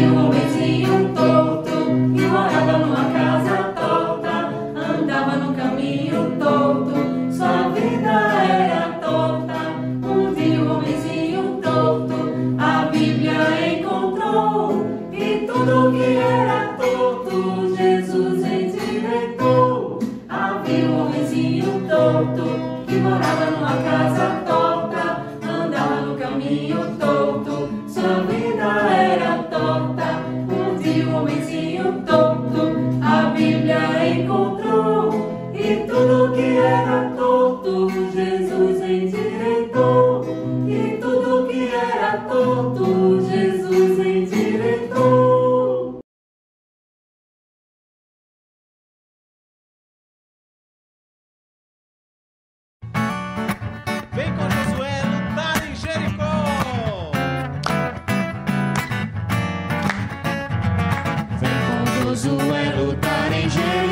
you. will we see you. Com Josué lutar em Jericó,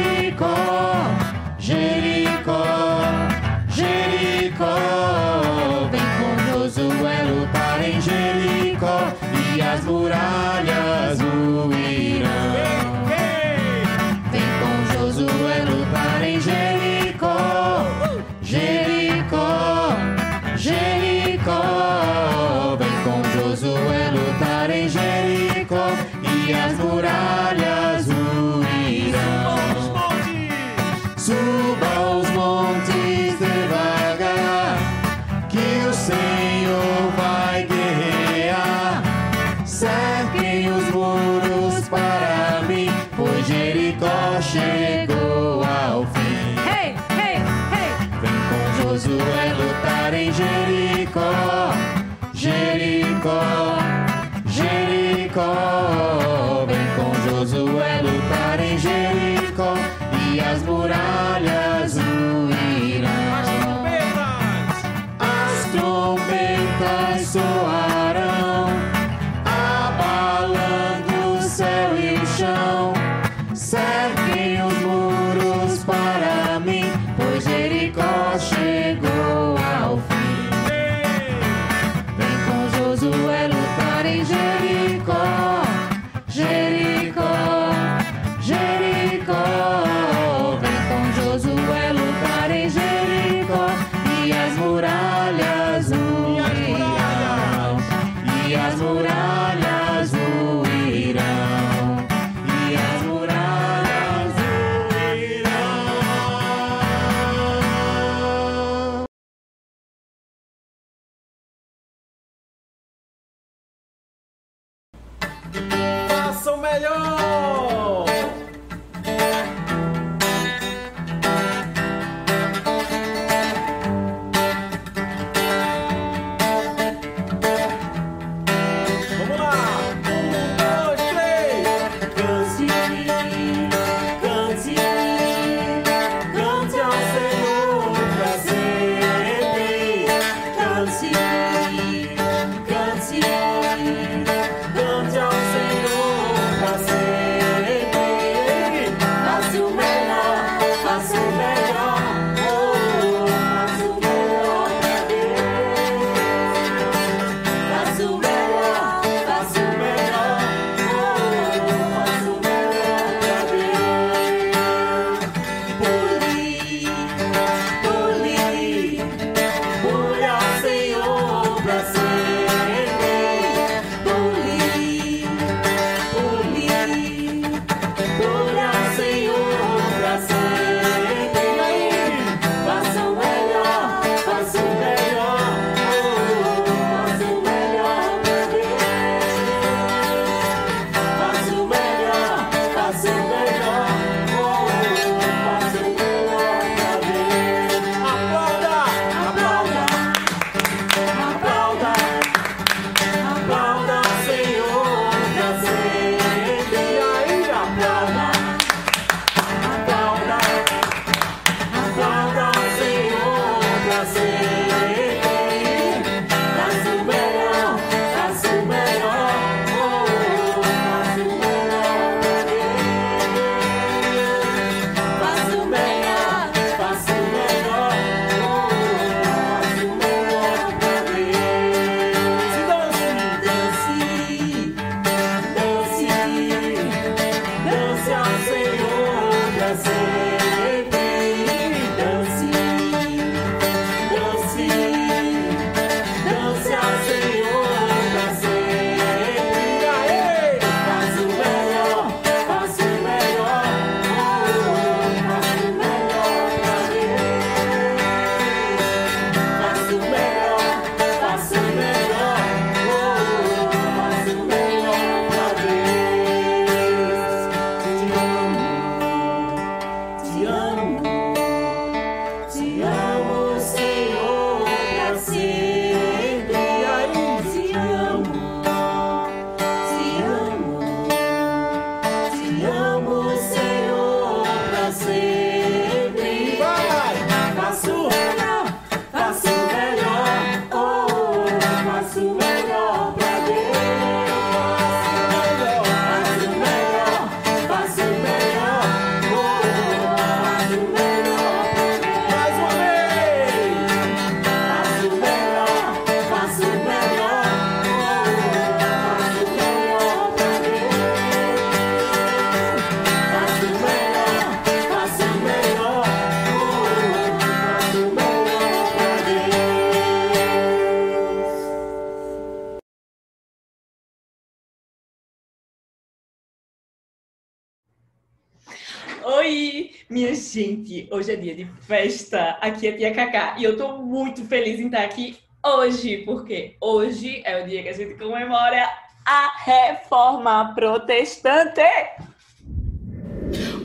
minha gente! Hoje é dia de festa. Aqui é Tia Cacá e eu tô muito feliz em estar aqui hoje, porque hoje é o dia que a gente comemora a Reforma Protestante.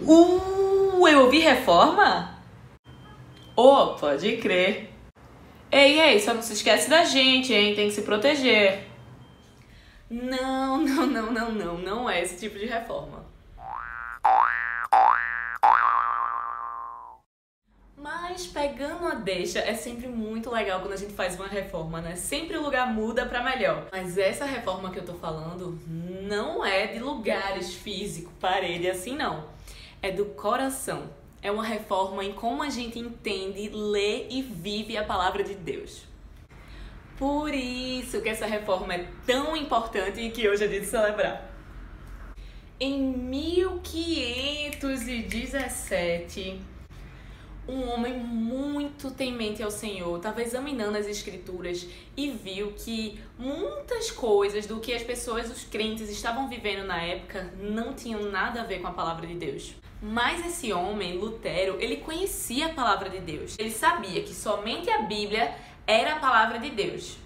Uh, eu ouvi reforma? Oh, pode crer. Ei, ei, só não se esquece da gente, hein? Tem que se proteger. Não, não, não, não, não, não é esse tipo de reforma. Mas pegando a deixa, é sempre muito legal quando a gente faz uma reforma, né? Sempre o lugar muda pra melhor. Mas essa reforma que eu tô falando não é de lugares físico, parede assim não. É do coração. É uma reforma em como a gente entende, lê e vive a palavra de Deus. Por isso que essa reforma é tão importante e que hoje é dia de celebrar. Em 1517, um homem muito temente ao Senhor estava examinando as escrituras e viu que muitas coisas do que as pessoas, os crentes, estavam vivendo na época não tinham nada a ver com a palavra de Deus. Mas esse homem, Lutero, ele conhecia a palavra de Deus. Ele sabia que somente a Bíblia era a palavra de Deus.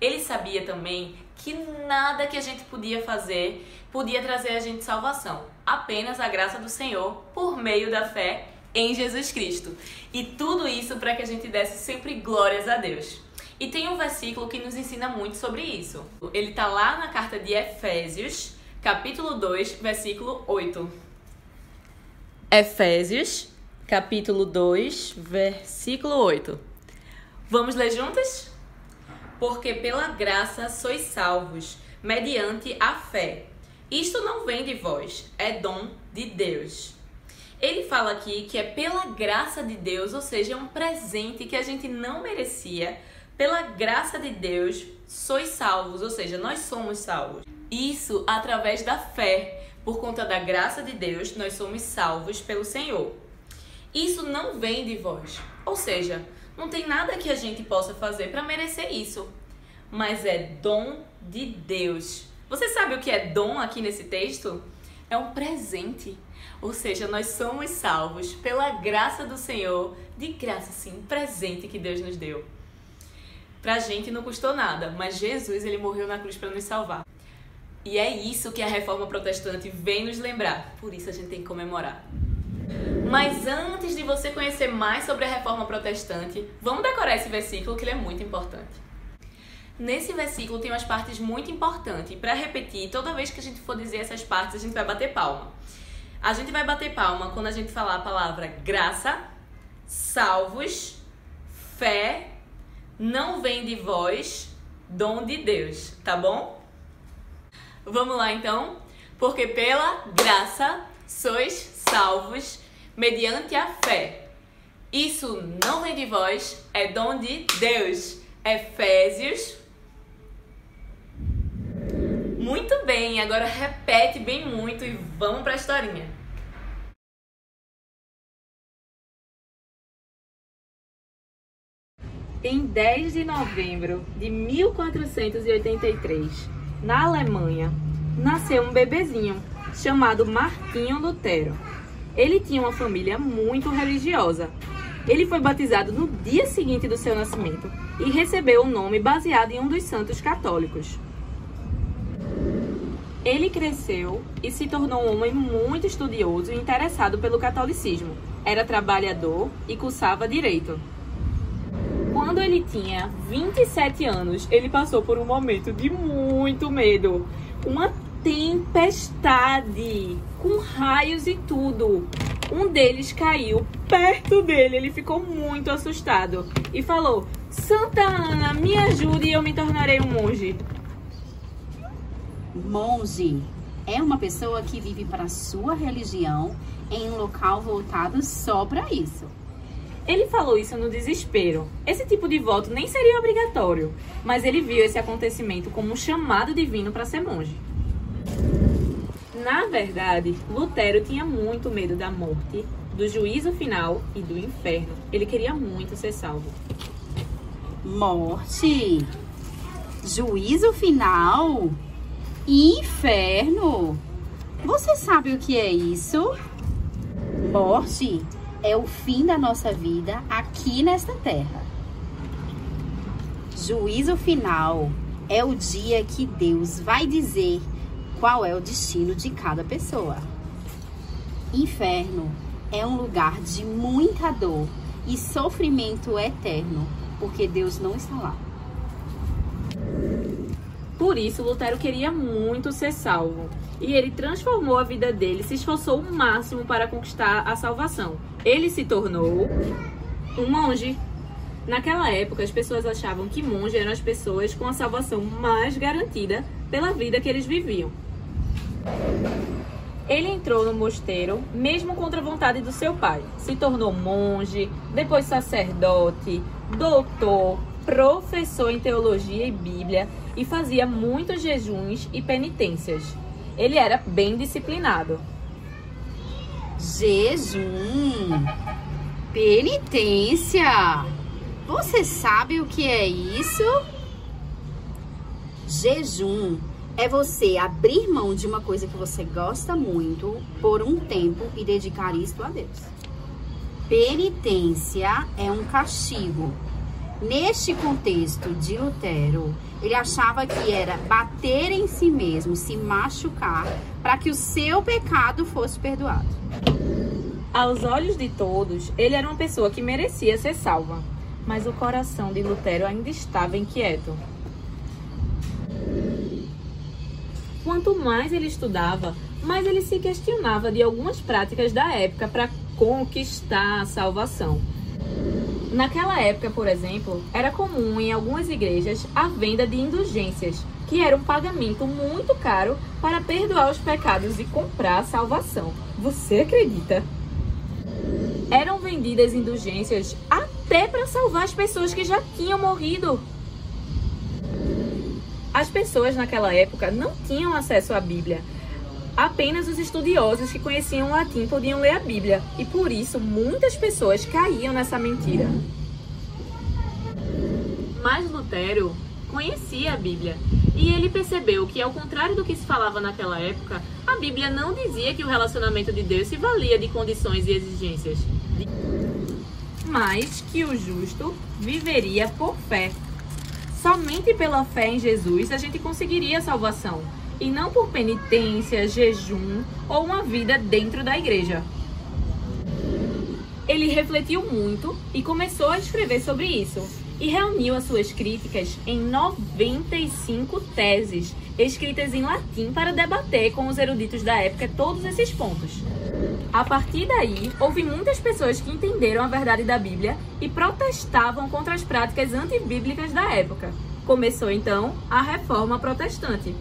Ele sabia também que nada que a gente podia fazer podia trazer a gente salvação, apenas a graça do Senhor por meio da fé em Jesus Cristo. E tudo isso para que a gente desse sempre glórias a Deus. E tem um versículo que nos ensina muito sobre isso. Ele está lá na carta de Efésios, capítulo 2, versículo 8. Efésios, capítulo 2, versículo 8. Vamos ler juntas? Porque pela graça sois salvos, mediante a fé. Isto não vem de vós, é dom de Deus. Ele fala aqui que é pela graça de Deus, ou seja, é um presente que a gente não merecia. Pela graça de Deus, sois salvos, ou seja, nós somos salvos. Isso através da fé. Por conta da graça de Deus, nós somos salvos pelo Senhor. Isso não vem de vós. Ou seja, não tem nada que a gente possa fazer para merecer isso. Mas é dom de Deus. Você sabe o que é dom aqui nesse texto? É um presente. Ou seja, nós somos salvos pela graça do Senhor, de graça sim, presente que Deus nos deu. Pra gente não custou nada, mas Jesus ele morreu na cruz para nos salvar. E é isso que a reforma protestante vem nos lembrar. Por isso a gente tem que comemorar. Mas antes de você conhecer mais sobre a reforma protestante, vamos decorar esse versículo que ele é muito importante. Nesse versículo tem umas partes muito importantes. E para repetir, toda vez que a gente for dizer essas partes, a gente vai bater palma. A gente vai bater palma quando a gente falar a palavra graça, salvos, fé, não vem de vós, dom de Deus, tá bom? Vamos lá então? Porque pela graça sois salvos mediante a fé. Isso não vem de vós, é dom de Deus. Efésios. Muito bem, agora repete bem muito e vamos para a historinha. Em 10 de novembro de 1483, na Alemanha, nasceu um bebezinho chamado Martinho Lutero. Ele tinha uma família muito religiosa. Ele foi batizado no dia seguinte do seu nascimento e recebeu o nome baseado em um dos santos católicos. Ele cresceu e se tornou um homem muito estudioso e interessado pelo catolicismo. Era trabalhador e cursava direito. Quando ele tinha 27 anos, ele passou por um momento de muito medo. Uma tempestade, com raios e tudo. Um deles caiu perto dele, ele ficou muito assustado e falou: Santa Ana, me ajude e eu me tornarei um monge. Monge é uma pessoa que vive para sua religião em um local voltado só para isso. Ele falou isso no desespero. Esse tipo de voto nem seria obrigatório, mas ele viu esse acontecimento como um chamado divino para ser monge. Na verdade, Lutero tinha muito medo da morte, do juízo final e do inferno. Ele queria muito ser salvo. Morte, juízo final, inferno. Você sabe o que é isso? morte é o fim da nossa vida aqui nesta terra. Juízo final é o dia que Deus vai dizer qual é o destino de cada pessoa. Inferno é um lugar de muita dor e sofrimento eterno, porque Deus não está lá. Por isso, Lutero queria muito ser salvo. E ele transformou a vida dele, se esforçou o máximo para conquistar a salvação. Ele se tornou um monge. Naquela época, as pessoas achavam que monge eram as pessoas com a salvação mais garantida pela vida que eles viviam. Ele entrou no mosteiro, mesmo contra a vontade do seu pai. Se tornou monge, depois sacerdote, doutor, professor em teologia e Bíblia e fazia muitos jejuns e penitências. Ele era bem disciplinado. Jejum. Penitência. Você sabe o que é isso? Jejum é você abrir mão de uma coisa que você gosta muito por um tempo e dedicar isto a Deus. Penitência é um castigo. Neste contexto de Lutero, ele achava que era bater em si mesmo, se machucar, para que o seu pecado fosse perdoado. Aos olhos de todos, ele era uma pessoa que merecia ser salva, mas o coração de Lutero ainda estava inquieto. Quanto mais ele estudava, mais ele se questionava de algumas práticas da época para conquistar a salvação. Naquela época, por exemplo, era comum em algumas igrejas a venda de indulgências, que era um pagamento muito caro para perdoar os pecados e comprar a salvação. Você acredita? Eram vendidas indulgências até para salvar as pessoas que já tinham morrido. As pessoas naquela época não tinham acesso à Bíblia. Apenas os estudiosos que conheciam o latim podiam ler a Bíblia, e por isso muitas pessoas caíam nessa mentira. Mas Lutero conhecia a Bíblia, e ele percebeu que, ao contrário do que se falava naquela época, a Bíblia não dizia que o relacionamento de Deus se valia de condições e exigências, mas que o justo viveria por fé. Somente pela fé em Jesus a gente conseguiria a salvação, e não por penitência, jejum ou uma vida dentro da igreja. Ele refletiu muito e começou a escrever sobre isso, e reuniu as suas críticas em 95 teses, escritas em latim para debater com os eruditos da época todos esses pontos. A partir daí, houve muitas pessoas que entenderam a verdade da Bíblia e protestavam contra as práticas antibíblicas da época. Começou então a Reforma Protestante.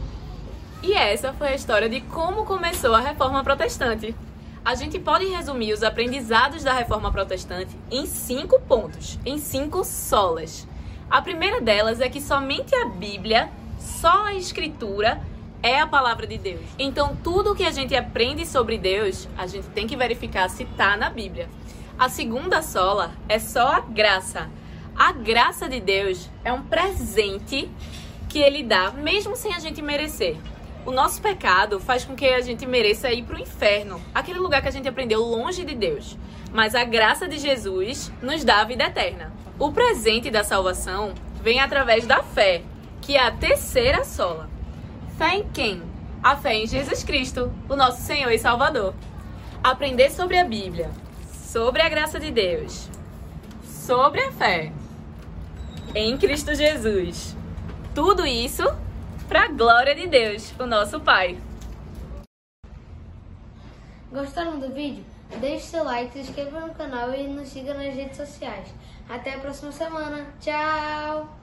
E essa foi a história de como começou a Reforma Protestante. A gente pode resumir os aprendizados da Reforma Protestante em cinco pontos, em cinco solas. A primeira delas é que somente a Bíblia, só a Escritura, é a palavra de Deus. Então, tudo que a gente aprende sobre Deus, a gente tem que verificar se está na Bíblia. A segunda sola é só a graça. A graça de Deus é um presente que ele dá, mesmo sem a gente merecer. O nosso pecado faz com que a gente mereça ir para o inferno, aquele lugar que a gente aprendeu longe de Deus. Mas a graça de Jesus nos dá a vida eterna. O presente da salvação vem através da fé, que é a terceira sola. Fé em quem? A fé em Jesus Cristo, o nosso Senhor e Salvador. Aprender sobre a Bíblia, sobre a graça de Deus, sobre a fé em Cristo Jesus. Tudo isso para a glória de Deus, o nosso Pai. Gostaram do vídeo? Deixe seu like, se inscreva no canal e nos siga nas redes sociais. Até a próxima semana. Tchau!